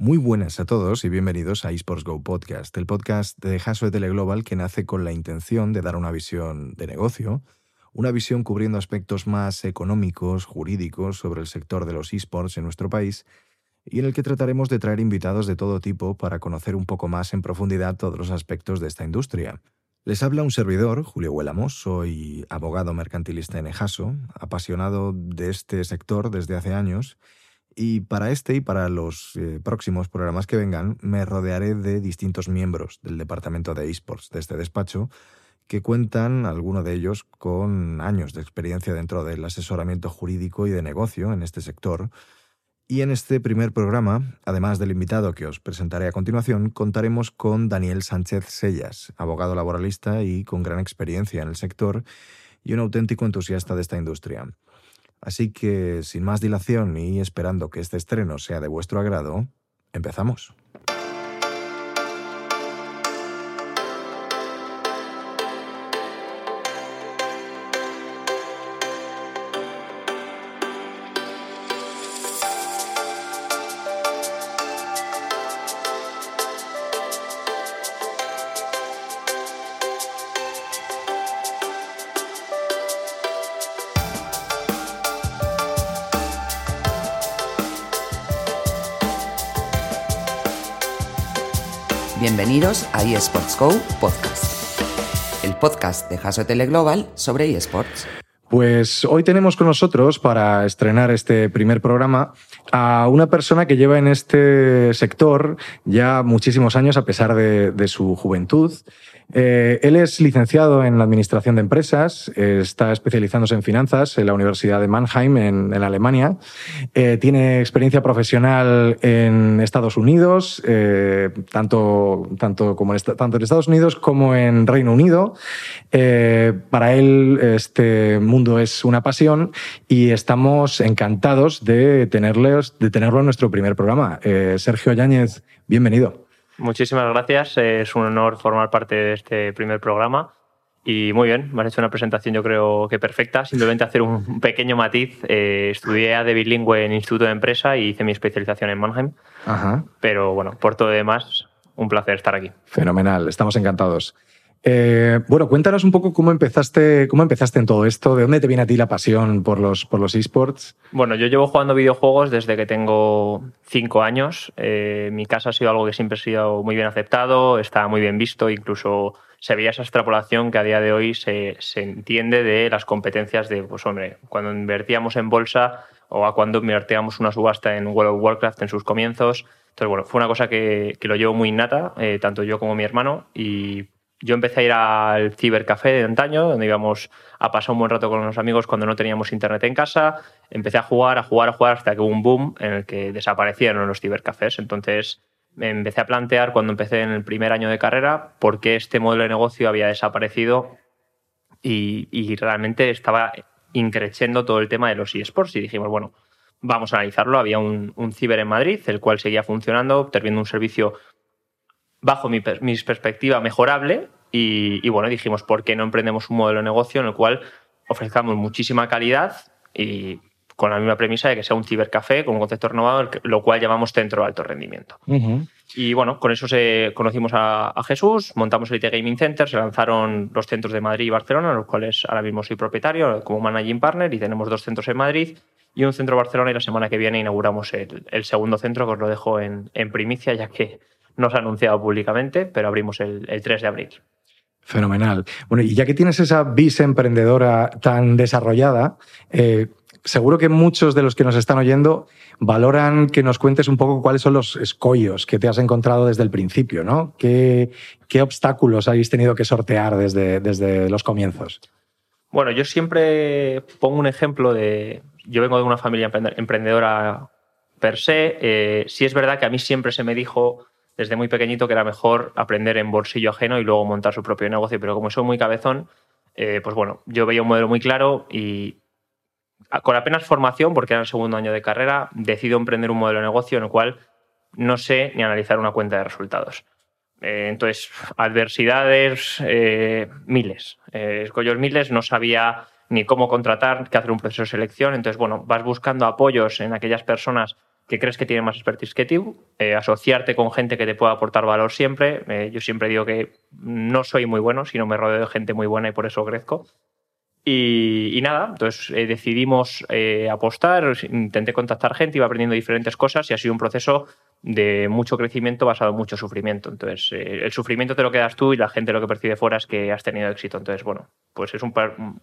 Muy buenas a todos y bienvenidos a eSports Go Podcast, el podcast de Haso Teleglobal que nace con la intención de dar una visión de negocio, una visión cubriendo aspectos más económicos, jurídicos sobre el sector de los esports en nuestro país y en el que trataremos de traer invitados de todo tipo para conocer un poco más en profundidad todos los aspectos de esta industria. Les habla un servidor, Julio Huélamos, soy abogado mercantilista en Ejaso, apasionado de este sector desde hace años y para este y para los eh, próximos programas que vengan, me rodearé de distintos miembros del departamento de esports de este despacho, que cuentan, algunos de ellos, con años de experiencia dentro del asesoramiento jurídico y de negocio en este sector. Y en este primer programa, además del invitado que os presentaré a continuación, contaremos con Daniel Sánchez Sellas, abogado laboralista y con gran experiencia en el sector y un auténtico entusiasta de esta industria. Así que, sin más dilación y esperando que este estreno sea de vuestro agrado, empezamos. Bienvenidos a eSports Go Podcast, el podcast de Haso Global sobre eSports. Pues hoy tenemos con nosotros, para estrenar este primer programa, a una persona que lleva en este sector ya muchísimos años a pesar de, de su juventud. Eh, él es licenciado en Administración de Empresas, eh, está especializándose en finanzas en la Universidad de Mannheim, en, Alemania. Eh, tiene experiencia profesional en Estados Unidos, tanto, tanto, como en, tanto en Estados Unidos como en Reino Unido. para él este mundo es una pasión y estamos encantados de, tenerles, de tenerlo en nuestro primer programa. Sergio Yáñez, bienvenido. Muchísimas gracias. Es un honor formar parte de este primer programa. Y muy bien, me has hecho una presentación yo creo que perfecta. Simplemente hacer un pequeño matiz. Eh, estudié de bilingüe en Instituto de Empresa y hice mi especialización en Mannheim. Ajá. Pero bueno, por todo lo demás, un placer estar aquí. Fenomenal, estamos encantados. Eh, bueno, cuéntanos un poco cómo empezaste, cómo empezaste en todo esto, de dónde te viene a ti la pasión por los, por los esports. Bueno, yo llevo jugando videojuegos desde que tengo cinco años. Eh, mi casa ha sido algo que siempre ha sido muy bien aceptado, está muy bien visto, incluso se veía esa extrapolación que a día de hoy se, se entiende de las competencias de, pues hombre, cuando invertíamos en bolsa o a cuando invertíamos una subasta en World of Warcraft en sus comienzos. Entonces, bueno, fue una cosa que, que lo llevo muy innata, eh, tanto yo como mi hermano, y yo empecé a ir al cibercafé de antaño, donde íbamos a pasar un buen rato con los amigos cuando no teníamos internet en casa. Empecé a jugar, a jugar, a jugar hasta que hubo un boom en el que desaparecieron los cibercafés. Entonces me empecé a plantear cuando empecé en el primer año de carrera por qué este modelo de negocio había desaparecido y, realmente estaba increciendo todo el tema de los eSports y dijimos, bueno, vamos a analizarlo. Había un, un ciber en Madrid, el cual seguía funcionando, teniendo un servicio bajo mi, perspectiva, mejorable. Y, bueno, dijimos, ¿por qué no emprendemos un modelo de negocio en el cual ofrezcamos muchísima calidad y con la misma premisa de que sea un cibercafé con un concepto renovado, lo cual llamamos centro de alto rendimiento. Y bueno, con eso se, conocimos a, Jesús, montamos el IT Gaming Center, se lanzaron los centros de Madrid y Barcelona, los cuales ahora mismo soy propietario como managing partner y tenemos dos centros en Madrid y un centro en Barcelona y la semana que viene inauguramos el, segundo centro que os lo dejo en, en primicia ya que no se ha anunciado públicamente, pero abrimos el, 3 de abril. Fenomenal. Bueno, y ya que tienes esa vis emprendedora tan desarrollada, eh, seguro que muchos de los que nos están oyendo valoran que nos cuentes un poco cuáles son los escollos que te has encontrado desde el principio, ¿no? ¿Qué, qué obstáculos habéis tenido que sortear desde, desde los comienzos? Bueno, yo siempre pongo un ejemplo de. Yo vengo de una familia emprendedora per se. Eh, sí es verdad que a mí siempre se me dijo desde muy pequeñito que era mejor aprender en bolsillo ajeno y luego montar su propio negocio. Pero como soy muy cabezón, eh, pues bueno, yo veía un modelo muy claro y con apenas formación, porque era el segundo año de carrera, decido emprender un modelo de negocio en el cual no sé ni analizar una cuenta de resultados. Eh, entonces, adversidades, eh, miles. escollos miles, no sabía ni cómo contratar, qué hacer un proceso de selección. Entonces, bueno, vas buscando apoyos en aquellas personas que crees que tiene más expertise que tú, eh, asociarte con gente que te pueda aportar valor siempre. Eh, yo siempre digo que no soy muy bueno, sino me rodeo de gente muy buena y por eso crezco. Y, nada, entonces eh, decidimos apostar, intenté contactar gente, iba aprendiendo diferentes cosas y ha sido un proceso de mucho crecimiento basado en mucho sufrimiento. Entonces, el sufrimiento te lo quedas tú y la gente lo que percibe fuera es que has tenido éxito. Entonces, bueno, pues es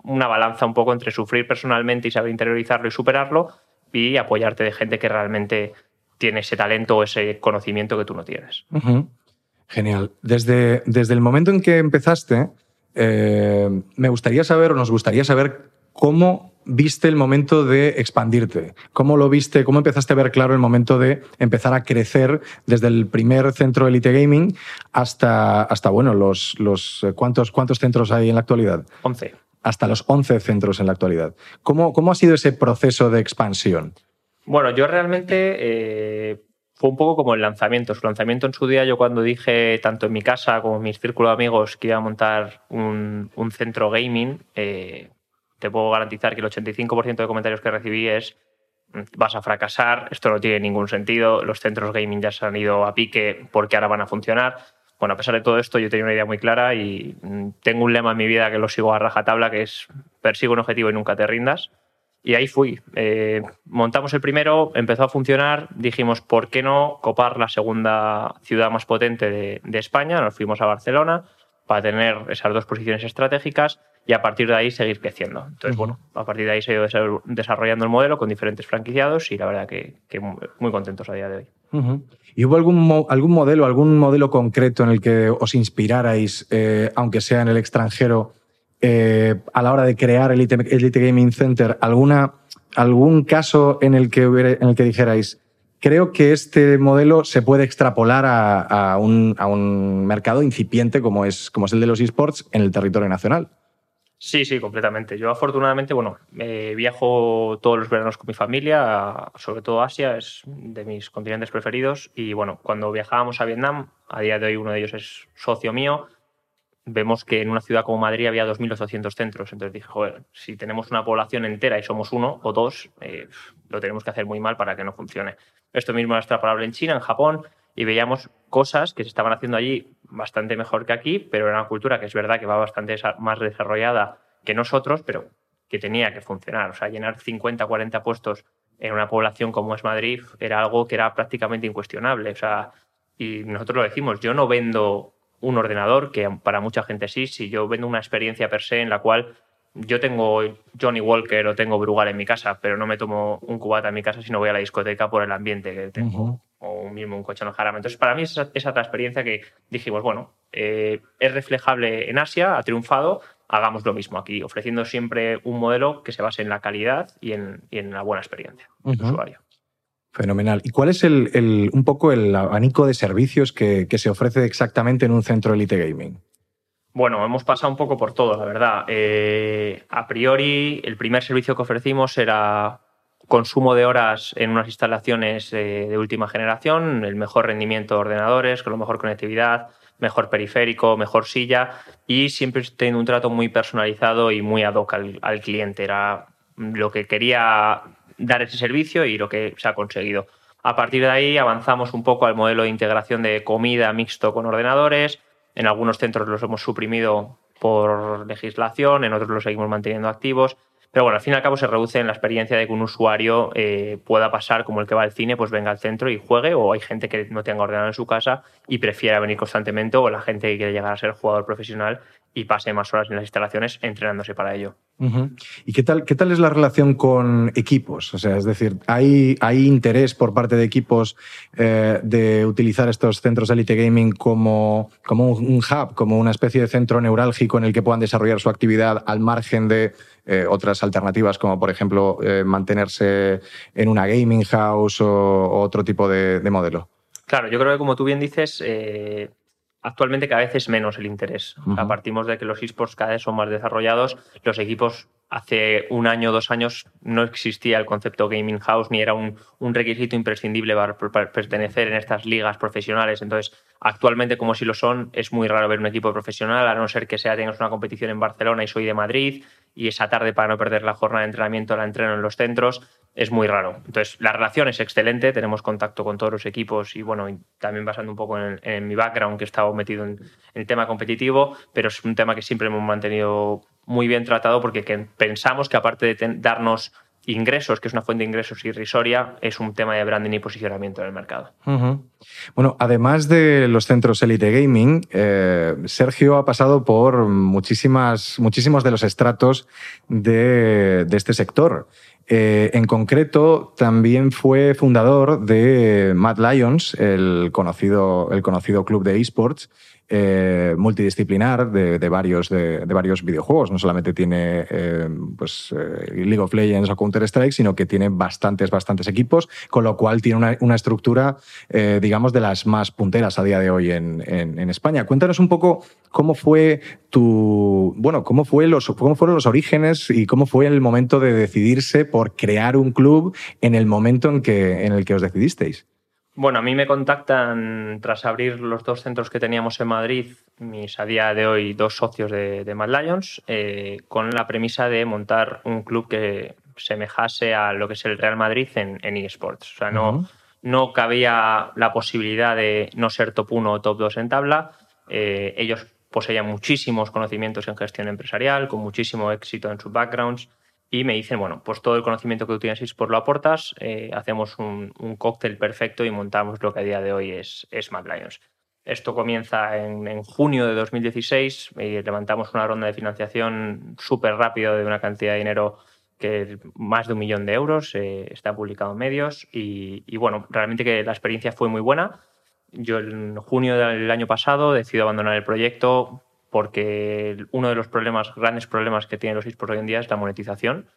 una balanza un poco entre sufrir personalmente y saber interiorizarlo y superarlo y apoyarte de gente que realmente tiene ese talento o ese conocimiento que tú no tienes. Genial. Desde, desde el momento en que empezaste, eh, me gustaría saber o nos gustaría saber cómo viste el momento de expandirte? ¿Cómo lo viste? ¿Cómo empezaste a ver claro el momento de empezar a crecer desde el primer centro Elite Gaming hasta, hasta bueno, los, los ¿cuántos, ¿cuántos centros hay en la actualidad? 11 hasta los 11 centros en la actualidad. ¿Cómo, cómo ha sido ese proceso de expansión? Bueno, yo realmente eh, fue un poco como el lanzamiento. Su lanzamiento en su día, yo cuando dije, tanto en mi casa como en mi círculo de amigos, que iba a montar un, centro gaming, eh, te puedo garantizar que el 85% de comentarios que recibí es vas a fracasar, esto no tiene ningún sentido, los centros gaming ya se han ido a pique porque ahora van a funcionar. Bueno, a pesar de todo esto, yo tenía una idea muy clara y mm, tengo un lema en mi vida que lo sigo a rajatabla, que es persigo un objetivo y nunca te rindas. Y ahí fui. Eh, montamos el primero, empezó a funcionar, dijimos, ¿por qué no copar la segunda ciudad más potente de, de España? Nos fuimos a Barcelona para tener esas dos posiciones estratégicas y a partir de ahí seguir creciendo. Entonces, bueno, a partir de ahí se ha ido desarrollando el modelo con diferentes franquiciados y la verdad que, muy contentos a día de hoy. ¿Y hubo algún, algún modelo, algún modelo concreto en el que os inspirarais, eh, aunque sea en el extranjero, eh, a la hora de crear el Elite, Gaming Center? ¿Alguna, ¿Algún caso en el, que en el que dijerais, creo que este modelo se puede extrapolar a, un, mercado incipiente como es, como es el de los esports en el territorio nacional? Sí, sí, completamente. Yo afortunadamente, bueno, eh, viajo todos los veranos con mi familia, sobre todo Asia, es de mis continentes preferidos. Y bueno, cuando viajábamos a Vietnam, a día de hoy uno de ellos es socio mío, vemos que en una ciudad como Madrid había 2.800 centros. Entonces dije, joder, si tenemos una población entera y somos uno o dos, eh, lo tenemos que hacer muy mal para que no funcione. Esto mismo era extrapolable en China, en Japón, y veíamos cosas que se estaban haciendo allí bastante mejor que aquí, pero era una cultura que es verdad que va bastante más desarrollada que nosotros, pero que tenía que funcionar. O sea, llenar 50, 40 puestos en una población como es Madrid era algo que era prácticamente incuestionable. O sea, y nosotros lo decimos, yo no vendo un ordenador, que para mucha gente sí, si yo vendo una experiencia per se en la cual yo tengo Johnny Walker o tengo Brugal en mi casa, pero no me tomo un cubata en mi casa si no voy a la discoteca por el ambiente que tengo, o un mismo un coche en el jarama. Entonces, para mí es esa, esa experiencia que dijimos, bueno, eh, es reflejable en Asia, ha triunfado, hagamos lo mismo aquí, ofreciendo siempre un modelo que se base en la calidad y en, la buena experiencia del usuario. Fenomenal. ¿Y cuál es el, un poco el abanico de servicios que, que se ofrece exactamente en un centro Elite Gaming? Bueno, hemos pasado un poco por todo, la verdad. Eh, a priori, el primer servicio que ofrecimos era consumo de horas en unas instalaciones eh, de última generación, el mejor rendimiento de ordenadores, con la mejor conectividad, mejor periférico, mejor silla y siempre teniendo un trato muy personalizado y muy ad hoc al, al cliente. Era lo que quería dar ese servicio y lo que se ha conseguido. A partir de ahí avanzamos un poco al modelo de integración de comida mixto con ordenadores, en algunos centros los hemos suprimido por legislación, en otros los seguimos manteniendo activos. Pero bueno, al fin y al cabo se reduce en la experiencia de que un usuario eh, pueda pasar como el que va al cine, pues venga al centro y juegue, o hay gente que no tenga ordenador en su casa y prefiera venir constantemente, o la gente que quiere llegar a ser jugador profesional y pase más horas en las instalaciones entrenándose para ello. ¿Y qué tal, qué tal es la relación con equipos? O sea, es decir, ¿hay, hay interés por parte de equipos eh, de utilizar estos centros de Elite Gaming como, como un hub, como una especie de centro neurálgico en el que puedan desarrollar su actividad al margen de eh, otras alternativas, como por ejemplo eh, mantenerse en una gaming house o, otro tipo de, modelo? Claro, yo creo que como tú bien dices, actualmente cada vez es menos el interés. partimos de que los esports cada vez son más desarrollados. Los equipos hace un año, dos años, no existía el concepto gaming house ni era un, requisito imprescindible para, pertenecer en estas ligas profesionales. Entonces, actualmente, como si lo son, es muy raro ver un equipo profesional, a no ser que sea tengas una competición en Barcelona y soy de Madrid y esa tarde para no perder la jornada de entrenamiento la entreno en los centros, es muy raro. Entonces, la relación es excelente, tenemos contacto con todos los equipos y bueno, también basando un poco en, mi background, que he estado metido en, el tema competitivo, pero es un tema que siempre hemos mantenido muy bien tratado porque pensamos que aparte de darnos ingresos, que es una fuente de ingresos irrisoria, es un tema de branding y posicionamiento en el mercado. Bueno, además de los centros Elite Gaming, eh, Sergio ha pasado por muchísimas, muchísimos de los estratos de, este sector. Eh, en concreto, también fue fundador de Mad Lions, el conocido, el conocido club de esports, eh, multidisciplinar de, varios, de, varios videojuegos. No solamente tiene eh, pues, eh, League of Legends o Counter-Strike, sino que tiene bastantes, bastantes equipos, con lo cual tiene una, estructura, digamos, de las más punteras a día de hoy en, España. Cuéntanos un poco cómo fue tu. Bueno, cómo, fue los, cómo fueron los orígenes y cómo fue el momento de decidirse por crear un club en el momento en, que, en el que os decidisteis. Bueno, a mí me contactan tras abrir los dos centros que teníamos en Madrid, mis a día de hoy dos socios de, Mad Lions, eh, con la premisa de montar un club que semejase a lo que es el Real Madrid en, eSports. O sea, no, no cabía la posibilidad de no ser top 1 o top 2 en tabla. Eh, ellos poseían muchísimos conocimientos en gestión empresarial, con muchísimo éxito en sus backgrounds y me dicen, bueno, pues todo el conocimiento que tú tienes por lo aportas, eh, hacemos un, cóctel perfecto y montamos lo que a día de hoy es, es Mad Lions. Esto comienza en, junio de 2016 y levantamos una ronda de financiación súper rápido de una cantidad de dinero que más de un millón de euros, eh, está publicado en medios y, y, bueno, realmente que la experiencia fue muy buena. Yo en junio del año pasado decido abandonar el proyecto porque uno de los problemas, grandes problemas que tienen los esports hoy en día es la monetización.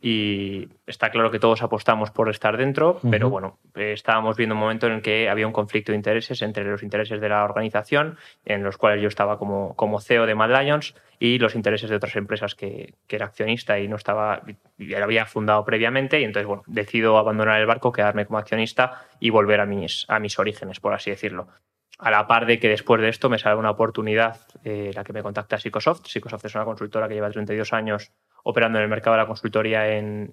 Y está claro que todos apostamos por estar dentro, pero bueno, estábamos viendo un momento en el que había un conflicto de intereses entre los intereses de la organización, en los cuales yo estaba como, como CEO de Mad Lions, y los intereses de otras empresas que, que era accionista y no estaba, y había fundado previamente. Y entonces, bueno, decido abandonar el barco, quedarme como accionista y volver a mis, a mis orígenes, por así decirlo a la par de que después de esto me sale una oportunidad, eh, la que me contacta Psicosoft. Psicosoft es una consultora que lleva 32 años operando en el mercado de la consultoría en,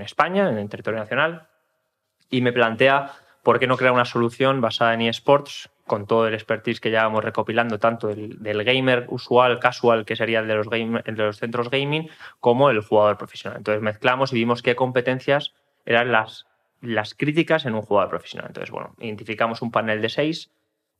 España, en el territorio nacional, y me plantea por qué no crear una solución basada en eSports con todo el expertise que llevamos recopilando, tanto del, gamer usual, casual, que sería el de, los de los centros gaming, como el jugador profesional. Entonces mezclamos y vimos qué competencias eran las, las críticas en un jugador profesional. Entonces, bueno, identificamos un panel de seis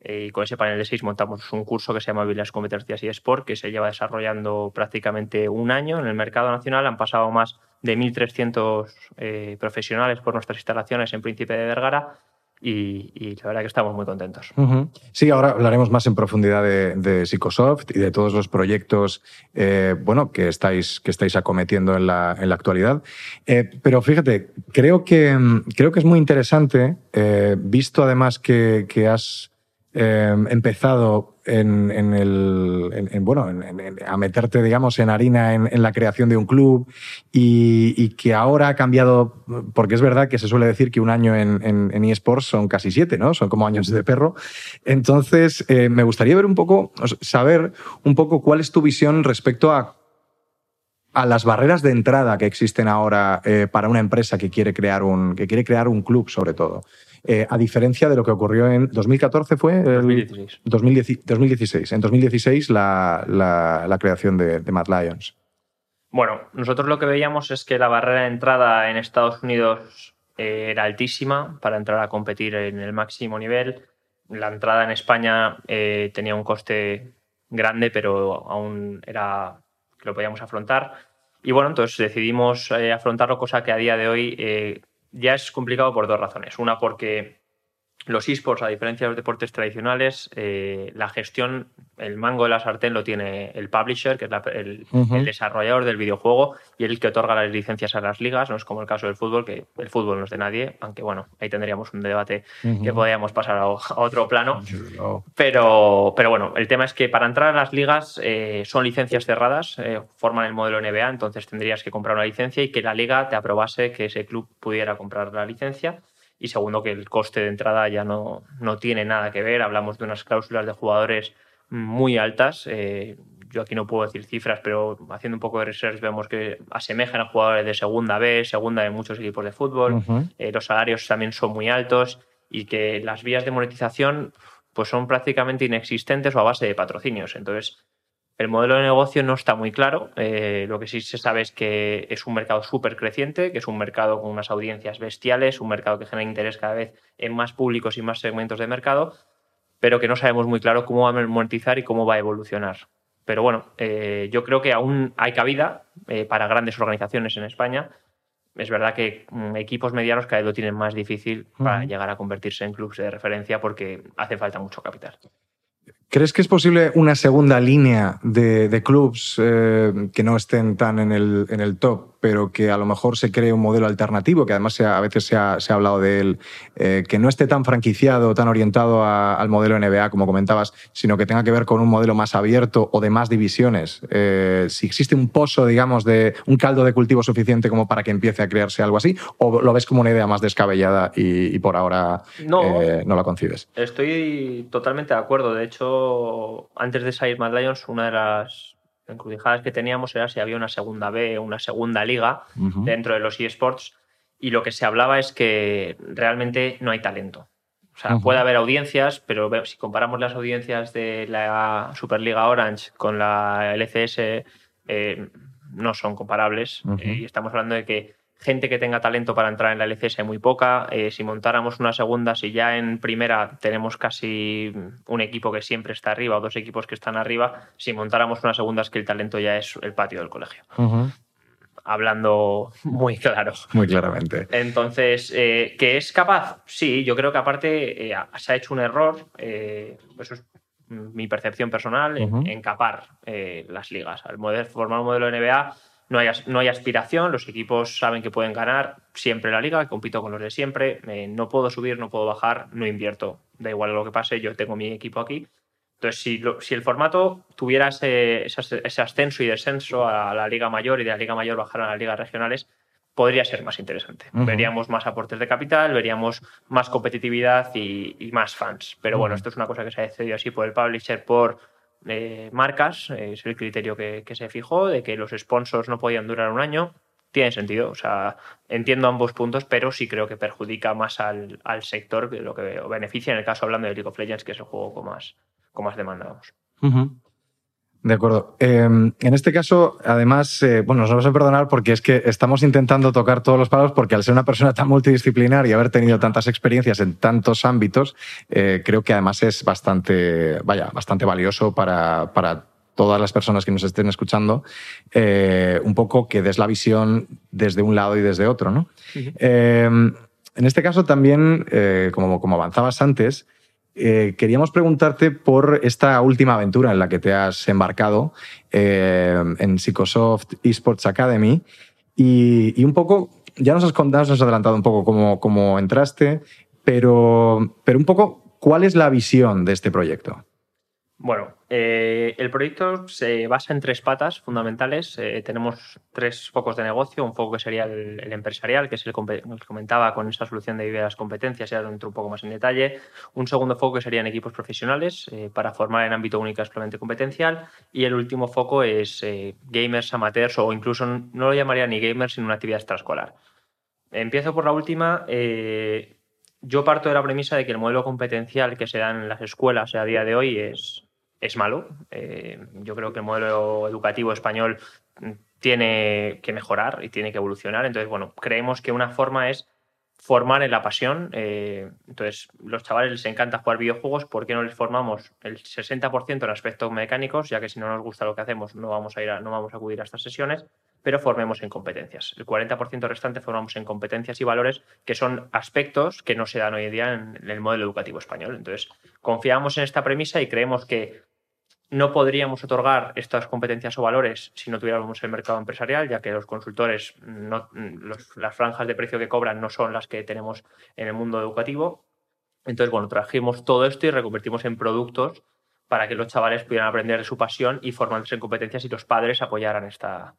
y con ese panel de seis montamos un curso que se llama Habilidades, Competencias y Sport, que se lleva desarrollando prácticamente un año en el mercado nacional. Han pasado más de 1.300 eh, profesionales por nuestras instalaciones en Príncipe de Vergara y, la verdad que estamos muy contentos. Sí, ahora hablaremos más en profundidad de, Psicosoft y de todos los proyectos eh, bueno, que, estáis, que estáis acometiendo en la, en la actualidad. pero fíjate, creo que, creo que es muy interesante, visto además que has Em, empezado en, el, bueno, a meterte, digamos, en harina en, la creación de un club y, que ahora ha cambiado, porque es verdad que se suele decir que un año en, eSports son casi siete, ¿no? Son como años de perro. Entonces, eh, me gustaría ver un poco, saber un poco cuál es tu visión respecto a a las barreras de entrada que existen ahora eh, para una empresa que quiere crear un, que quiere crear un club, sobre todo. Eh, a diferencia de lo que ocurrió en 2014 fue 2016. 2016. En 2016 la, la, creación de, Mad Lions. Bueno, nosotros lo que veíamos es que la barrera de entrada en Estados Unidos eh, era altísima para entrar a competir en el máximo nivel. La entrada en España eh, tenía un coste grande, pero aún era que lo podíamos afrontar. Y bueno, entonces decidimos afrontarlo, cosa que a día de hoy ya es complicado por dos razones. Una porque los esports, a diferencia de los deportes tradicionales, eh, la gestión, el mango de la sartén lo tiene el publisher, que es el, desarrollador del videojuego y el que otorga las licencias a las ligas. No es como el caso del fútbol, que el fútbol no es de nadie, aunque bueno, ahí tendríamos un debate que podríamos pasar a, otro plano. Pero, pero bueno, el tema es que para entrar a las ligas eh, son licencias cerradas, eh, forman el modelo NBA, entonces tendrías que comprar una licencia y que la liga te aprobase que ese club pudiera comprar la licencia y segundo que el coste de entrada ya no, no tiene nada que ver. Hablamos de unas cláusulas de jugadores muy altas. Eh, yo aquí no puedo decir cifras, pero haciendo un poco de research vemos que asemejan a jugadores de segunda B, segunda de muchos equipos de fútbol. Eh, los salarios también son muy altos y que las vías de monetización pues son prácticamente inexistentes o a base de patrocinios. Entonces, el modelo de negocio no está muy claro. Eh, lo que sí se sabe es que es un mercado súper creciente, que es un mercado con unas audiencias bestiales, un mercado que genera interés cada vez en más públicos y más segmentos de mercado, pero que no sabemos muy claro cómo va a monetizar y cómo va a evolucionar. Pero bueno, eh, yo creo que aún hay cabida eh, para grandes organizaciones en España. Es verdad que mm, equipos medianos cada vez lo tienen más difícil para llegar a convertirse en clubes de referencia porque hace falta mucho capital. ¿Crees que es posible una segunda línea de, de clubs eh, que no estén tan en el, en el top pero que a lo mejor se cree un modelo alternativo, que además a veces se ha, hablado de él, eh, que no esté tan franquiciado, tan orientado al modelo NBA, como comentabas, sino que tenga que ver con un modelo más abierto o de más divisiones. Eh, si existe un pozo, digamos, de un caldo de cultivo suficiente como para que empiece a crearse algo así, o lo ves como una idea más descabellada y, por ahora no, eh, no la concibes. Estoy totalmente de acuerdo. De hecho, antes de salir Mad Lions, una de las encrucijadas que teníamos era si había una segunda B, una segunda liga dentro de los eSports y lo que se hablaba es que realmente no hay talento. O sea, puede haber audiencias, pero si comparamos las audiencias de la Superliga Orange con la LCS, eh, no son comparables. Eh, y estamos hablando de que gente que tenga talento para entrar en la LCS hay muy poca. Eh, si montáramos una segunda, si ya en primera tenemos casi un equipo que siempre está arriba o dos equipos que están arriba, si montáramos una segunda es que el talento ya es el patio del colegio. Hablando muy claro. Muy claramente. Entonces, eh, ¿que es capaz? Sí, yo creo que aparte eh, se ha hecho un error, eso es mi percepción personal, en, capar las ligas. Al formar un modelo de NBA no hay, no hay aspiración, los equipos saben que pueden ganar siempre la liga, compito con los de siempre, eh, no puedo subir, no puedo bajar, no invierto, da igual lo que pase, yo tengo mi equipo aquí. Entonces, si, si el formato tuviera ese, ese, ascenso y descenso a la liga mayor y de la liga mayor bajar a las ligas regionales, podría ser más interesante. Veríamos más aportes de capital, veríamos más competitividad y, más fans. Pero bueno, esto es una cosa que se ha decidido así por el publisher, por marcas, es el criterio que, se fijó, de que los sponsors no podían durar un año. Tiene sentido, o sea, entiendo ambos puntos, pero sí creo que perjudica más al, sector que lo que beneficia en el caso hablando de League of Legends, que es el juego con más, con más demandamos. De acuerdo. Em, en este caso, además, eh, bueno, nos vamos a perdonar porque es que estamos intentando tocar todos los palos porque al ser una persona tan multidisciplinar y haber tenido tantas experiencias en tantos ámbitos, eh, creo que además es bastante, vaya, bastante valioso para, para todas las personas que nos estén escuchando, eh, un poco que des la visión desde un lado y desde otro, ¿no? Em, en este caso también, como, como avanzabas antes, eh, queríamos preguntarte por esta última aventura en la que te has embarcado eh, en Psychosoft Esports Academy y, un poco, ya nos has contado, nos has adelantado un poco cómo, cómo entraste, pero, pero un poco, ¿cuál es la visión de este proyecto? Bueno, eh, el proyecto se basa en tres patas fundamentales. Eh, tenemos tres focos de negocio. Un foco que sería el, empresarial, que es el que comentaba con esa solución de vivir las competencias, ya entro un poco más en detalle. Un segundo foco que serían equipos profesionales eh, para formar en ámbito único exclusivamente competencial. Y el último foco es gamers, amateurs o incluso no lo llamaría ni gamers, sino una actividad extraescolar. Empiezo por la última yo parto de la premisa de que el modelo competencial que se da en las escuelas a día de hoy es, es malo. Eh, yo creo que el modelo educativo español tiene que mejorar y tiene que evolucionar. Entonces, bueno, creemos que una forma es formar en la pasión. Eh, entonces, los chavales les encanta jugar videojuegos, ¿por qué no les formamos el 60% en aspectos mecánicos? Ya que si no nos gusta lo que hacemos, no vamos a ir no vamos a acudir a estas sesiones, pero formemos en competencias. El 40% restante formamos en competencias y valores, que son aspectos que no se dan hoy en día en el modelo educativo español. Entonces, confiamos en esta premisa y creemos que no podríamos otorgar estas competencias o valores si no tuviéramos el mercado empresarial, ya que los consultores, las franjas de precio que cobran no son las que tenemos en el mundo educativo. Entonces, bueno, trajimos todo esto y reconvertimos en productos para que los chavales pudieran aprender de su pasión y formarse en competencias y los padres apoyaran esta,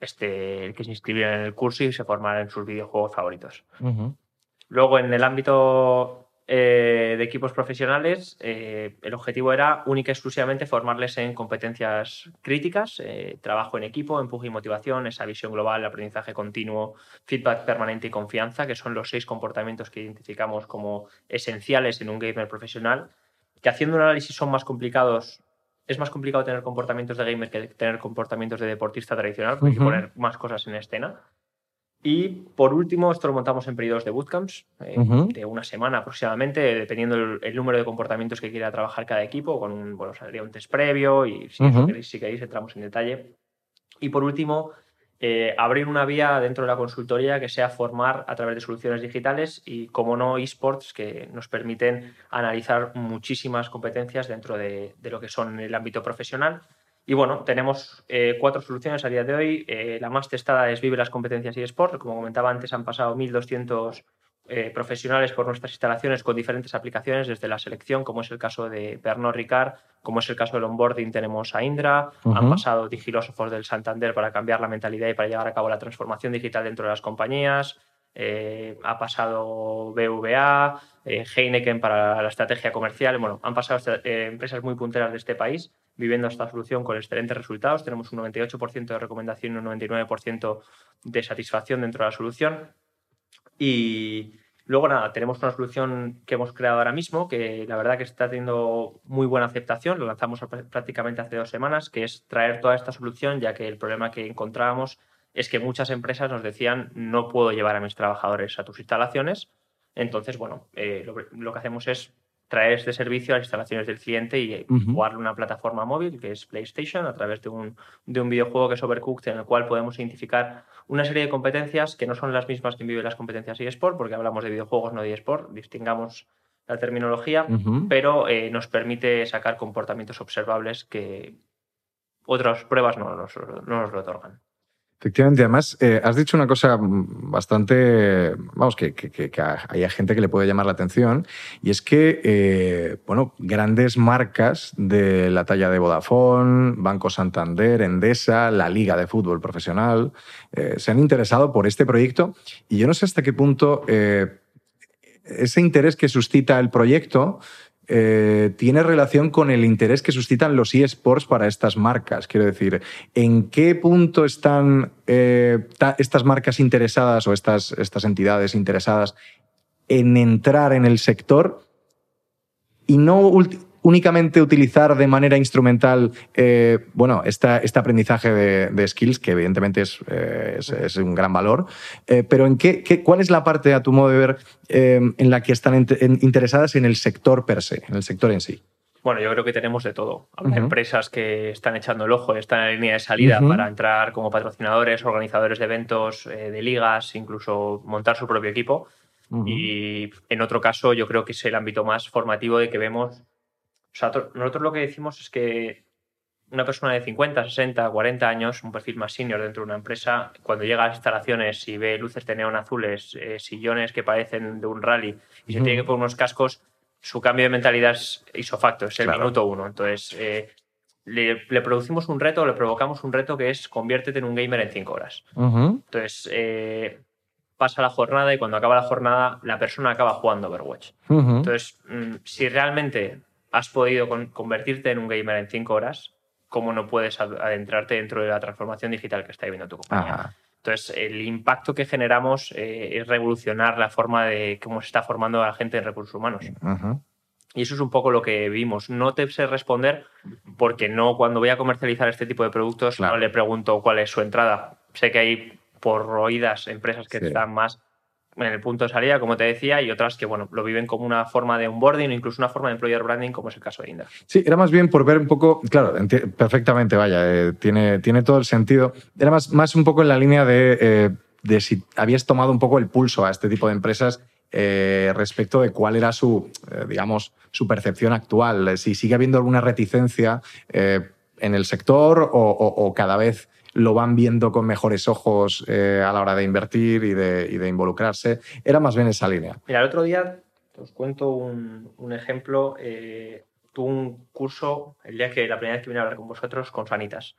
este, que se inscribieran en el curso y se formaran en sus videojuegos favoritos. Luego, en el ámbito eh, de equipos profesionales, eh, el objetivo era única y exclusivamente formarles en competencias críticas, eh, trabajo en equipo, empuje y motivación, esa visión global, aprendizaje continuo, feedback permanente y confianza, que son los seis comportamientos que identificamos como esenciales en un gamer profesional, que haciendo un análisis son más complicados. Es más complicado tener comportamientos de gamer que tener comportamientos de deportista tradicional, porque hay que poner más cosas en escena. Y por último, esto lo montamos en periodos de bootcamps, eh, de una semana aproximadamente, dependiendo el, número de comportamientos que quiera trabajar cada equipo, con un, bueno, saldría un test previo y si, queréis, si queréis entramos en detalle. Y por último, eh, abrir una vía dentro de la consultoría que sea formar a través de soluciones digitales y, como no, esports que nos permiten analizar muchísimas competencias dentro de, de lo que son el ámbito profesional y bueno, tenemos eh, cuatro soluciones a día de hoy. Eh, la más testada es Vive las competencias y Sport. Como comentaba antes, han pasado 1.200 eh, profesionales por nuestras instalaciones con diferentes aplicaciones, desde la selección, como es el caso de Pernod Ricard, como es el caso del onboarding, tenemos a Indra, han pasado digilósofos del Santander para cambiar la mentalidad y para llevar a cabo la transformación digital dentro de las compañías, ha pasado BVA, Heineken para la estrategia comercial. Bueno, han pasado empresas muy punteras de este país viviendo esta solución con excelentes resultados. Tenemos un 98% de recomendación y un 99% de satisfacción dentro de la solución. Y luego, nada, tenemos una solución que hemos creado ahora mismo, que la verdad que está teniendo muy buena aceptación. Lo lanzamos prácticamente hace dos semanas, que es traer toda esta solución, ya que el problema que encontrábamos es que muchas empresas nos decían no puedo llevar a mis trabajadores a tus instalaciones. Entonces, bueno, eh, lo que hacemos es traer este servicio a las instalaciones del cliente y jugarle una plataforma móvil que es PlayStation a través de un, de un videojuego que es Overcooked en el cual podemos identificar una serie de competencias que no son las mismas que vive las competencias eSport porque hablamos de videojuegos, no de eSport, distingamos la terminología, pero eh, nos permite sacar comportamientos observables que otras pruebas no nos, no nos lo otorgan. Efectivamente, además, eh, has dicho una cosa bastante, vamos, que, que, hay gente que le puede llamar la atención, y es que, eh, bueno, grandes marcas de la talla de Vodafone, Banco Santander, Endesa, la Liga de Fútbol Profesional, eh, se han interesado por este proyecto, y yo no sé hasta qué punto ese interés que suscita el proyecto eh, tiene relación con el interés que suscitan los eSports para estas marcas. Quiero decir, ¿en qué punto están eh, estas marcas interesadas o estas, estas entidades interesadas en entrar en el sector y no únicamente utilizar de manera instrumental eh, bueno, esta, este aprendizaje de, skills, que evidentemente es, eh, es, un gran valor, eh, pero ¿en qué, cuál es la parte, a tu modo de ver, en la que están interesadas en el sector per se, en el sector en sí? Bueno, yo creo que tenemos de todo. Empresas que están echando el ojo, están en la línea de salida para entrar como patrocinadores, organizadores de eventos, de ligas, incluso montar su propio equipo. Y en otro caso, yo creo que es el ámbito más formativo de que vemos nosotros lo que decimos es que una persona de 50, 60, 40 años, un perfil más senior dentro de una empresa, cuando llega a las instalaciones y ve luces de neón azules, eh, sillones que parecen de un rally y se tiene que poner unos cascos, su cambio de mentalidad es isofacto, es el minuto uno. Entonces, eh, le, producimos un reto, le provocamos un reto que es conviértete en un gamer en cinco horas. Entonces, eh, pasa la jornada y cuando acaba la jornada, la persona acaba jugando Overwatch. Entonces, mm, si realmente has podido convertirte en un gamer en cinco horas, ¿cómo no puedes adentrarte dentro de la transformación digital que está viviendo tu compañía? Entonces, el impacto que generamos eh, es revolucionar la forma de cómo se está formando a la gente en recursos humanos. Y eso es un poco lo que vimos. No te sé responder porque no cuando voy a comercializar este tipo de productos no le pregunto cuál es su entrada. Sé que hay por oídas empresas que están más en el punto de salida, como te decía, y otras que bueno, lo viven como una forma de onboarding o incluso una forma de employer branding, como es el caso de Indra. Sí, era más bien por ver un poco, claro, perfectamente, vaya, eh, tiene, tiene todo el sentido. Era más, más un poco en la línea de, eh, de si habías tomado un poco el pulso a este tipo de empresas eh, respecto de cuál era su, digamos, su percepción actual, si sigue habiendo alguna reticencia en el sector o cada vez lo van viendo con mejores ojos eh, a la hora de invertir y de, involucrarse. Era más bien esa línea. Mira, el otro día os cuento un, ejemplo. Eh, tuve un curso el día que la primera vez que vine a hablar con vosotros con Sanitas.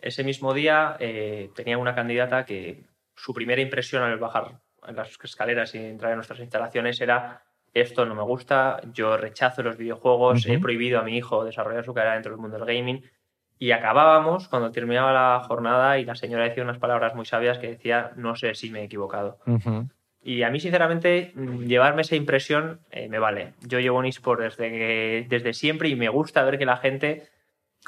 Ese mismo día eh, tenía una candidata que su primera impresión al bajar las escaleras y entrar en nuestras instalaciones era esto no me gusta, yo rechazo los videojuegos, he Ujú. prohibido a mi hijo desarrollar su carrera dentro del mundo del gaming. Y acabábamos cuando terminaba la jornada y la señora decía unas palabras muy sabias que decía, no sé si me he equivocado. Y a mí, sinceramente, llevarme esa impresión eh, me vale. Yo llevo un eSport desde, que- desde siempre y me gusta ver que la gente,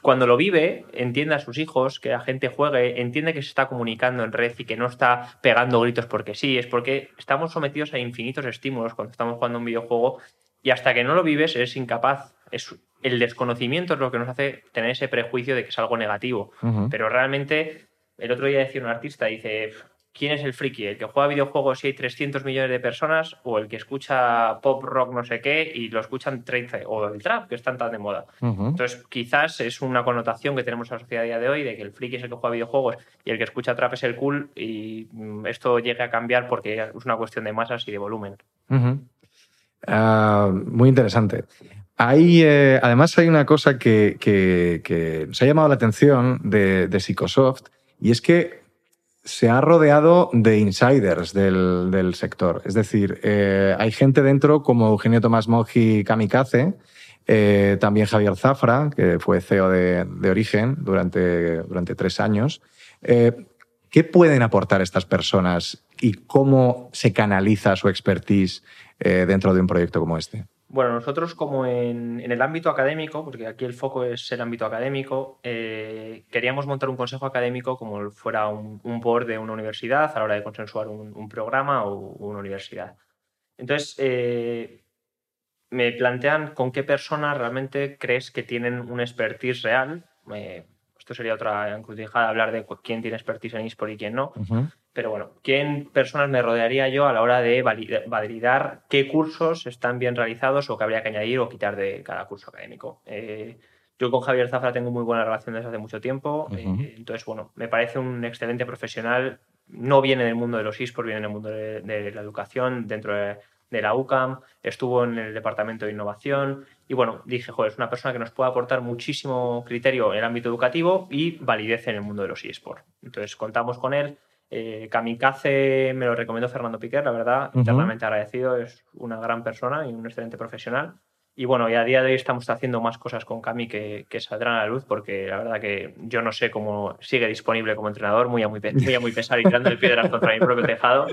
cuando lo vive, entiende a sus hijos, que la gente juegue, entiende que se está comunicando en red y que no está pegando gritos porque sí, es porque estamos sometidos a infinitos estímulos cuando estamos jugando un videojuego y hasta que no lo vives eres incapaz. Es, el desconocimiento es lo que nos hace tener ese prejuicio de que es algo negativo. Pero realmente, el otro día decía un artista, dice, ¿quién es el friki? ¿El que juega videojuegos y hay 300 millones de personas? ¿O el que escucha pop rock no sé qué y lo escuchan 30? ¿O el trap, que están tan de moda? Entonces, quizás es una connotación que tenemos en la sociedad a día de hoy de que el friki es el que juega videojuegos y el que escucha trap es el cool y mm, esto llegue a cambiar porque es una cuestión de masas y de volumen. Ah, muy interesante. Hay, eh, además hay una cosa que, que- que se ha llamado la atención de, de Psychosoft y es que se ha rodeado de insiders del, del sector. Es decir, eh, hay gente dentro como Eugenio Tomás Moji Kamikaze, eh, también Javier Zafra, que fue CEO de, de Origen durante, durante tres años. Eh, ¿Qué pueden aportar estas personas y cómo se canaliza su expertise eh, dentro de un proyecto como este? Bueno, nosotros como en, el ámbito académico, porque aquí el foco es el ámbito académico, eh, queríamos montar un consejo académico como fuera un, un board de una universidad a la hora de consensuar un, programa o una universidad. Entonces, eh, me plantean con qué personas realmente crees que tienen un expertise real. Eh, esto sería otra encrucijada, hablar de quién tiene expertise en eSport y quién no. Pero bueno, ¿quién personas me rodearía yo a la hora de valida- validar qué cursos están bien realizados o que habría que añadir o quitar de cada curso académico? Eh, yo con Javier Zafra tengo muy buena relación desde hace mucho tiempo, eh, entonces bueno, me parece un excelente profesional. No viene del mundo de los eSports, viene del mundo de, de la educación, dentro de, de la UCAM, estuvo en el departamento de innovación y bueno, dije, joder, es una persona que nos puede aportar muchísimo criterio en el ámbito educativo y validez en el mundo de los eSports. Entonces contamos con él. Eh, Kamikaze me lo recomendó Fernando Piquer, la verdad, Ujú. eternamente agradecido, es una gran persona y un excelente profesional. Y bueno, y a día de hoy estamos haciendo más cosas con Cami que, que saldrán a la luz, porque la verdad que yo no sé cómo sigue disponible como entrenador, muy a muy, muy, a muy pesar y tirando el piedras contra mi propio tejado.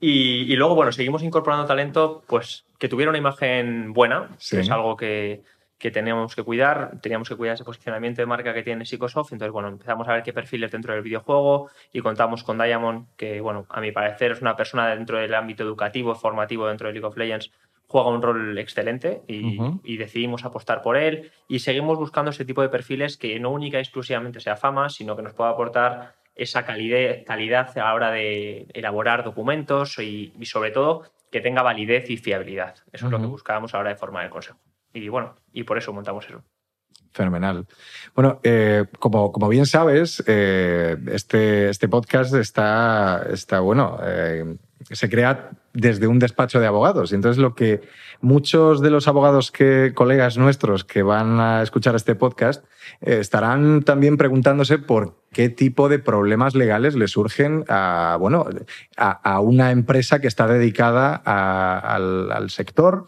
Y, y luego, bueno, seguimos incorporando talento pues que tuviera una imagen buena, Sí. que es algo que, que teníamos que cuidar. Teníamos que cuidar ese posicionamiento de marca que tiene Psicosoft. Entonces, bueno, empezamos a ver qué perfiles dentro del videojuego y contamos con Diamond, que, bueno, a mi parecer es una persona dentro del ámbito educativo, formativo dentro de League of Legends, juega un rol excelente y, decidimos apostar por él y seguimos buscando ese tipo de perfiles que no única y exclusivamente sea fama, sino que nos pueda aportar esa calidez, calidad a la hora de elaborar documentos y, y sobre todo que tenga validez y fiabilidad. Eso es lo que buscábamos a la hora de formar el consejo. Y bueno, y por eso montamos eso. Fenomenal. Bueno, eh, como, como bien sabes, eh, este, este podcast está, está bueno, eh, se crea desde un despacho de abogados. Y entonces lo que muchos de los abogados que, colegas nuestros que van a escuchar este podcast, estarán también preguntándose por qué tipo de problemas legales le surgen a, bueno, a, una empresa que está dedicada al sector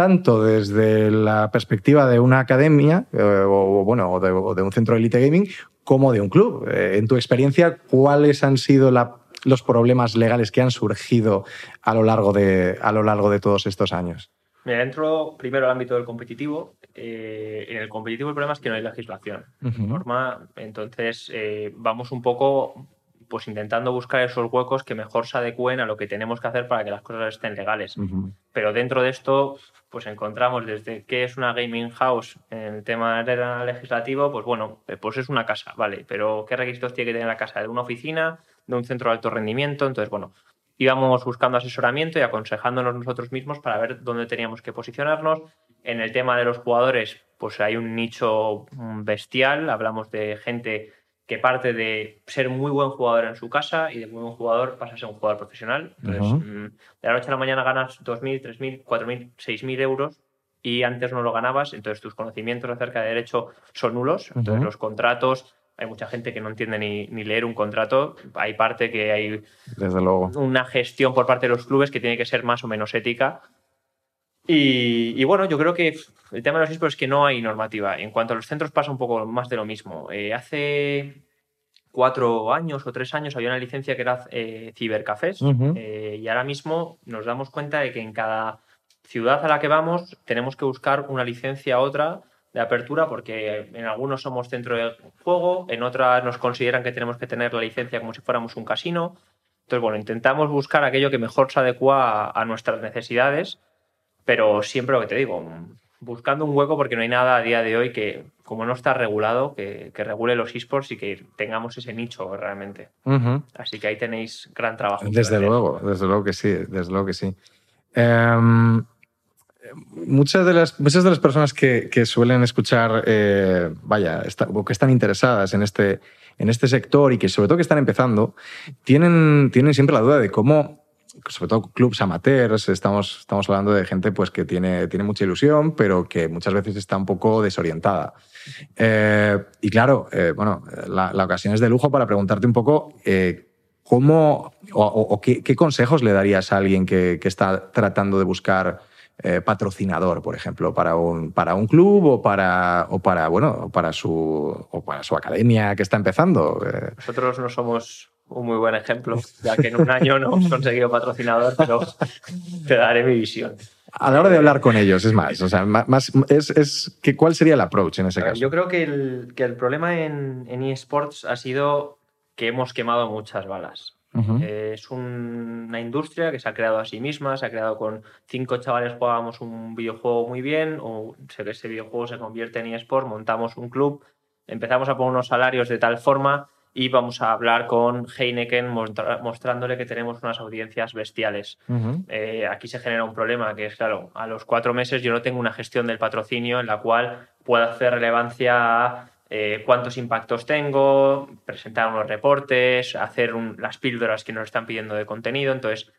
tanto desde la perspectiva de una academia eh, o, bueno, o de, o de un centro de elite gaming como de un club. Eh, en tu experiencia, ¿cuáles han sido la- los problemas legales que han surgido a lo largo de, a lo largo de todos estos años? Mira, dentro primero al ámbito del competitivo. eh, en el competitivo el problema es que no hay legislación. Ujú. norma. Entonces, vamos un poco pues intentando buscar esos huecos que mejor se adecúen a lo que tenemos que hacer para que las cosas estén legales. Pero dentro de esto, pues encontramos desde qué es una gaming house en el tema legislativo, pues bueno, eh, pues es una casa, vale, pero ¿qué requisitos tiene que tener la casa? ¿De una oficina? ¿De un centro de alto rendimiento? Entonces, bueno, íbamos buscando asesoramiento y aconsejándonos nosotros mismos para ver dónde teníamos que posicionarnos. En el tema de los jugadores, pues hay un nicho mm, bestial, hablamos de gente que parte de ser muy buen jugador en su casa y de muy buen jugador pasa a ser un jugador profesional. Entonces, mm, de la noche a la mañana ganas 2.000, 3.000, 4.000, 6.000 euros y antes no lo ganabas, entonces tus conocimientos acerca de derecho son nulos, entonces los contratos hay mucha gente que no entiende ni, ni, leer un contrato. Hay parte que hay Desde luego. una gestión por parte de los clubes que tiene que ser más o menos ética. Y, y bueno, yo creo que el tema de los esports es que no hay normativa. En cuanto a los centros pasa un poco más de lo mismo. Eh, hace cuatro años o tres años había una licencia que era eh, cibercafés Uh -huh. eh, y ahora mismo nos damos cuenta de que en cada ciudad a la que vamos tenemos que buscar una licencia a otra de apertura porque en algunos somos centro de juego, en otras nos consideran que tenemos que tener la licencia como si fuéramos un casino. Entonces, bueno, intentamos buscar aquello que mejor se adecua a, a nuestras necesidades, pero siempre lo que te digo, buscando un hueco porque no hay nada a día de hoy que, como no está regulado, que, que regule los esports y que tengamos ese nicho realmente. Uh -huh. Así que ahí tenéis gran trabajo. Desde luego, desde luego que sí, desde luego que sí. Um, muchas, de las, muchas de las personas que, que suelen escuchar, eh, vaya, está, o que están interesadas en este, en este sector y que sobre todo que están empezando, tienen, tienen siempre la duda de cómo sobre todo clubs amateurs, estamos, estamos hablando de gente pues, que tiene, tiene mucha ilusión, pero que muchas veces está un poco desorientada. Eh, y claro, eh, bueno, la, ocasión es de lujo para preguntarte un poco eh, cómo o, qué, consejos le darías a alguien que, que está tratando de buscar patrocinador, por ejemplo, para un, para un club o para, o para, bueno, para su, o para su academia que está empezando. Nosotros no somos un muy buen ejemplo, ya que en un año no hemos conseguido patrocinador, pero te daré mi visión. A la hora de hablar con ellos, es más, o sea, más, es, es que, ¿cuál sería el approach en ese caso? Yo creo que el, que el problema en, en eSports ha sido que hemos quemado muchas balas. Uh -huh. es un, una industria que se ha creado a sí misma, se ha creado con cinco chavales jugábamos un videojuego muy bien, o ese videojuego se convierte en eSport, montamos un club, empezamos a poner unos salarios de tal forma y vamos a hablar con Heineken mostrándole que tenemos unas audiencias bestiales. Uh -huh. eh, aquí se genera un problema que es, claro, a los cuatro meses yo no tengo una gestión del patrocinio en la cual pueda hacer relevancia a eh, cuántos impactos tengo, presentar unos reportes, hacer un, las píldoras que nos están pidiendo de contenido. Entonces,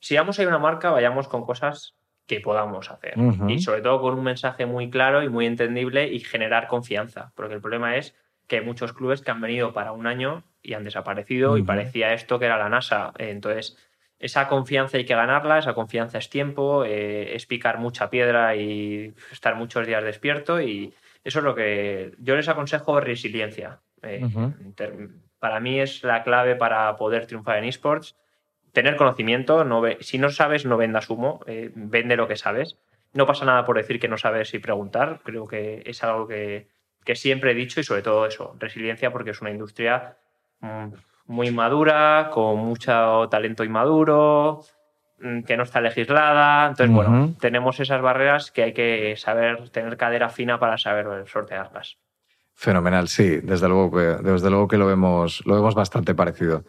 si vamos a ir a una marca, vayamos con cosas que podamos hacer. Uh -huh. Y sobre todo con un mensaje muy claro y muy entendible y generar confianza. Porque el problema es que muchos clubes que han venido para un año y han desaparecido uh -huh. y parecía esto que era la NASA. Entonces, esa confianza hay que ganarla, esa confianza es tiempo, eh, es picar mucha piedra y estar muchos días despierto y eso es lo que yo les aconsejo resiliencia. Eh, uh -huh. Para mí es la clave para poder triunfar en esports. Tener conocimiento, no si no sabes, no vendas humo, eh, vende lo que sabes. No pasa nada por decir que no sabes y preguntar. Creo que es algo que, que siempre he dicho y sobre todo eso, resiliencia porque es una industria mmm, muy madura, con mucho talento inmaduro, mmm, que no está legislada. Entonces, uh -huh. bueno, tenemos esas barreras que hay que saber tener cadera fina para saber sortearlas. Fenomenal, sí, desde luego que, desde luego que lo, vemos, lo vemos bastante parecido.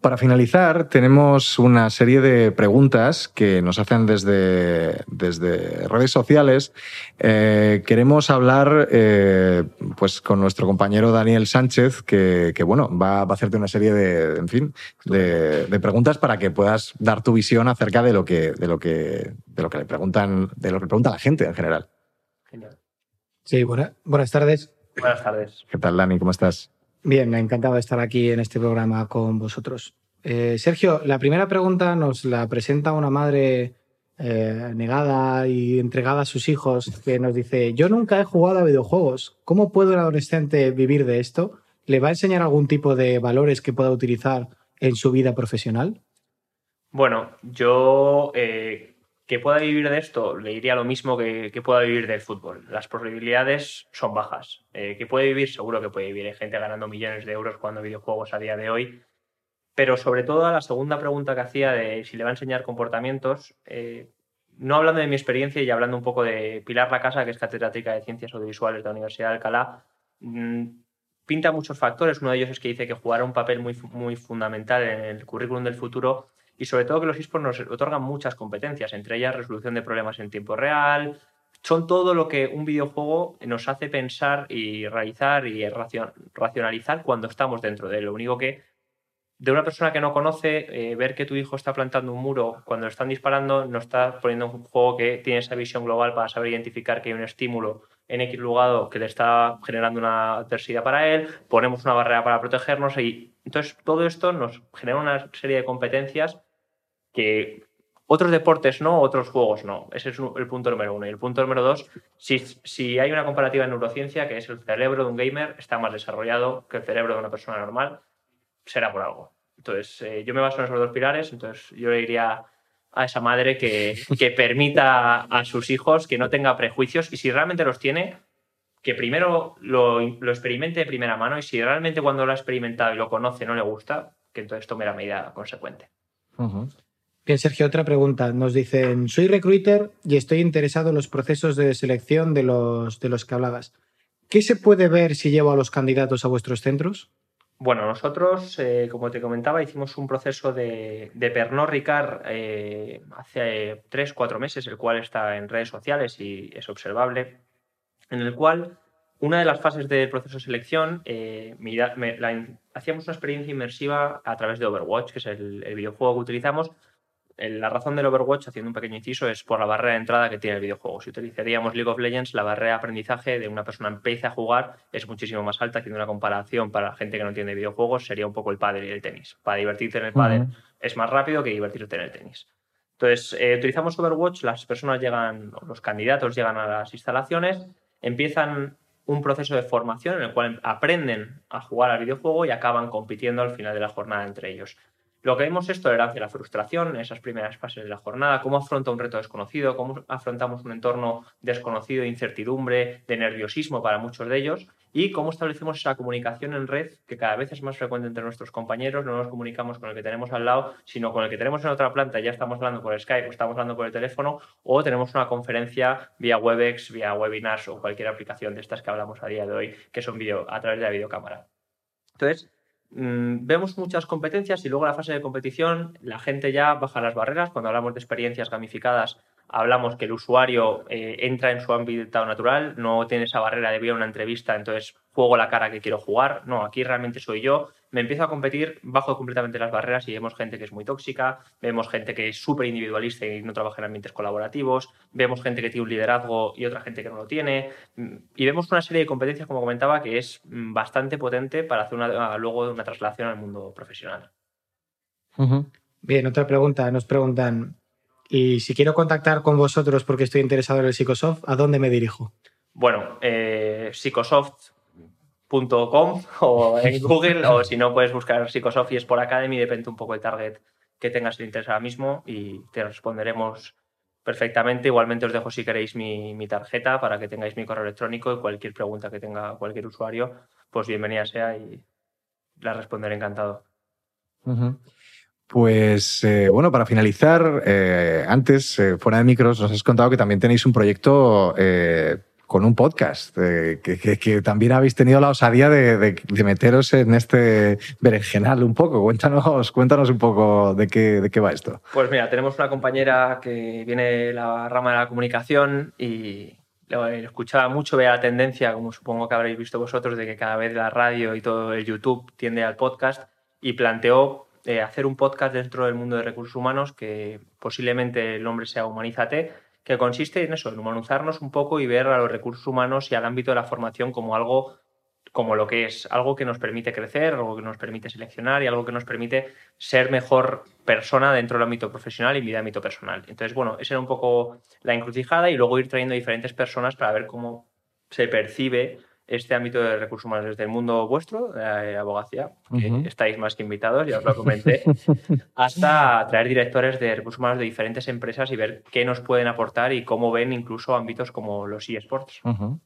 Para finalizar, tenemos una serie de preguntas que nos hacen desde, desde redes sociales. Eh, queremos hablar eh, pues, con nuestro compañero Daniel Sánchez, que, que bueno, va, va, a hacerte una serie de, en fin, de, de, preguntas para que puedas dar tu visión acerca de lo que, de lo que, de lo que le preguntan, de lo que pregunta la gente en general. Genial. Sí, buena, buenas tardes. Buenas tardes. ¿Qué tal, Dani? ¿Cómo estás? Bien, encantado de estar aquí en este programa con vosotros. Eh, Sergio, la primera pregunta nos la presenta una madre eh, negada y entregada a sus hijos que nos dice, yo nunca he jugado a videojuegos, ¿cómo puede un adolescente vivir de esto? ¿Le va a enseñar algún tipo de valores que pueda utilizar en su vida profesional? Bueno, yo eh, que pueda vivir de esto, le diría lo mismo que, que pueda vivir del fútbol. Las probabilidades son bajas. Eh, que puede vivir, seguro que puede vivir. Hay gente ganando millones de euros jugando videojuegos a día de hoy. Pero sobre todo a la segunda pregunta que hacía de si le va a enseñar comportamientos, eh, no hablando de mi experiencia y hablando un poco de Pilar La Casa, que es catedrática de Ciencias Audiovisuales de la Universidad de Alcalá, mmm, pinta muchos factores. Uno de ellos es que dice que jugará un papel muy, muy fundamental en el currículum del futuro y sobre todo que los esports nos otorgan muchas competencias, entre ellas resolución de problemas en tiempo real, son todo lo que un videojuego nos hace pensar y realizar y racionalizar cuando estamos dentro de él. Lo único que de una persona que no conoce, eh, ver que tu hijo está plantando un muro cuando lo están disparando, no está poniendo un juego que tiene esa visión global para saber identificar que hay un estímulo en X lugar que le está generando una adversidad para él, ponemos una barrera para protegernos y entonces todo esto nos genera una serie de competencias que otros deportes no, otros juegos no. Ese es el punto número uno. Y el punto número dos, si, si hay una comparativa en neurociencia, que es el cerebro de un gamer está más desarrollado que el cerebro de una persona normal, será por algo. Entonces, eh, yo me baso en esos dos pilares, entonces yo le diría a esa madre que, que permita a sus hijos que no tenga prejuicios y si realmente los tiene, que primero lo, lo, experimente de primera mano y si realmente cuando lo ha experimentado y lo conoce no le gusta, que entonces tome la medida consecuente. Uh Bien, Sergio, otra pregunta. Nos dicen, soy recruiter y estoy interesado en los procesos de selección de los, de los que hablabas. ¿Qué se puede ver si llevo a los candidatos a vuestros centros? Bueno, nosotros, eh, como te comentaba, hicimos un proceso de, de Pernod Ricard eh, hace tres, cuatro meses, el cual está en redes sociales y es observable, en el cual una de las fases del proceso de selección, eh, mira, me, la, hacíamos una experiencia inmersiva a través de Overwatch, que es el, el videojuego que utilizamos, la razón del Overwatch, haciendo un pequeño inciso, es por la barrera de entrada que tiene el videojuego. Si utilizaríamos League of Legends, la barrera de aprendizaje de una persona empieza a jugar es muchísimo más alta, haciendo una comparación para la gente que no entiende videojuegos, sería un poco el pádel y el tenis. Para divertirte en el pádel uh -huh. es más rápido que divertirte en el tenis. Entonces, eh, utilizamos Overwatch, las personas llegan, los candidatos llegan a las instalaciones, empiezan un proceso de formación en el cual aprenden a jugar al videojuego y acaban compitiendo al final de la jornada entre ellos. Lo que vemos es tolerancia la frustración en esas primeras fases de la jornada, cómo afronta un reto desconocido, cómo afrontamos un entorno desconocido, de incertidumbre, de nerviosismo para muchos de ellos y cómo establecemos esa comunicación en red que cada vez es más frecuente entre nuestros compañeros. No nos comunicamos con el que tenemos al lado, sino con el que tenemos en otra planta. Ya estamos hablando por Skype o estamos hablando por el teléfono o tenemos una conferencia vía Webex, vía webinars o cualquier aplicación de estas que hablamos a día de hoy que son video, a través de la videocámara. Entonces, mmm, vemos muchas competencias y luego la fase de competición la gente ya baja las barreras. Cuando hablamos de experiencias gamificadas, hablamos que el usuario eh, entra en su ámbito natural, no tiene esa barrera de ver una entrevista, entonces juego la cara que quiero jugar. No, aquí realmente soy yo. Me empiezo a competir, bajo completamente las barreras y vemos gente que es muy tóxica, vemos gente que es súper individualista y no trabaja en ambientes colaborativos, vemos gente que tiene un liderazgo y otra gente que no lo tiene. Y vemos una serie de competencias, como comentaba, que es bastante potente para hacer una, luego una traslación al mundo profesional. Uh -huh. Bien, otra pregunta. Nos preguntan, y si quiero contactar con vosotros porque estoy interesado en el Psicosoft, ¿a dónde me dirijo? Bueno, eh, psicosoft.com o en Google, o si no, puedes buscar Psicosoft y Sport Academy, depende un poco del target que tengas el interés ahora mismo y te responderemos perfectamente. Igualmente os dejo si queréis mi, mi, tarjeta para que tengáis mi correo electrónico y cualquier pregunta que tenga cualquier usuario, pues bienvenida sea y la responderé encantado. Uh -huh. Pues eh, bueno, para finalizar, eh, antes, eh, fuera de micros, nos has contado que también tenéis un proyecto con un podcast, que, que, también habéis tenido la osadía de, meteros en este berenjenal un poco. Cuéntanos, cuéntanos un poco de qué, va esto. Pues mira, tenemos una compañera que viene de la rama de la comunicación y escuchaba mucho, veía la tendencia, como supongo que habréis visto vosotros, de que cada vez la radio y todo el YouTube tiende al podcast y planteó eh, hacer un podcast dentro del mundo de recursos humanos que posiblemente el nombre sea Humanízate, que consiste en eso, en humanizarnos un poco y ver a los recursos humanos y al ámbito de la formación como algo como lo que es, algo que nos permite crecer, algo que nos permite seleccionar y algo que nos permite ser mejor persona dentro del ámbito profesional y mi ámbito personal. Entonces, bueno, esa era un poco la encrucijada y luego ir trayendo diferentes personas para ver cómo se percibe este ámbito de recursos humanos desde el mundo vuestro, eh, abogacía, que uh -huh. estáis más que invitados, ya os lo comenté, hasta traer directores de recursos humanos de diferentes empresas y ver qué nos pueden aportar y cómo ven incluso ámbitos como los eSports. Uh -huh.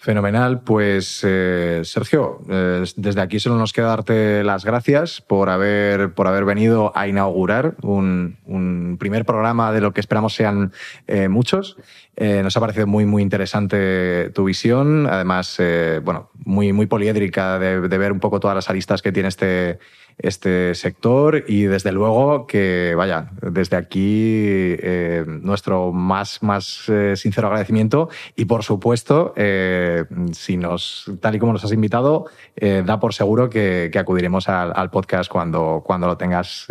Fenomenal, pues eh, Sergio, eh, desde aquí solo nos queda darte las gracias por haber, por haber venido a inaugurar un, un primer programa de lo que esperamos sean eh, muchos. Nos ha parecido muy, muy interesante tu visión, además, bueno, muy, muy poliédrica de, de, ver un poco todas las aristas que tiene este, este sector y desde luego que, vaya, desde aquí eh, nuestro más, más eh, sincero agradecimiento y por supuesto, eh, si nos, tal y como nos has invitado, da por seguro que, acudiremos al, podcast cuando, cuando lo tengas,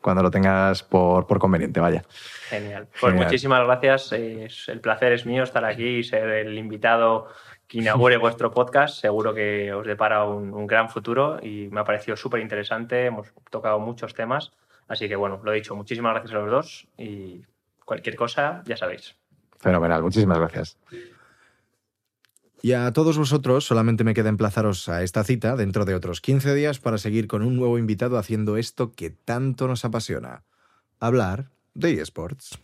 cuando lo tengas por, por conveniente, vaya. Genial. Pues muchísimas gracias. el placer es mío estar aquí y ser el invitado que inaugure vuestro podcast. Seguro que os depara un, gran futuro y me ha parecido súper interesante. Hemos tocado muchos temas. Así que bueno, lo he dicho, muchísimas gracias a los dos y cualquier cosa, ya sabéis. Fenomenal, muchísimas gracias. Y a todos vosotros solamente me queda emplazaros a esta cita dentro de otros 15 días para seguir con un nuevo invitado haciendo esto que tanto nos apasiona, hablar de eSports.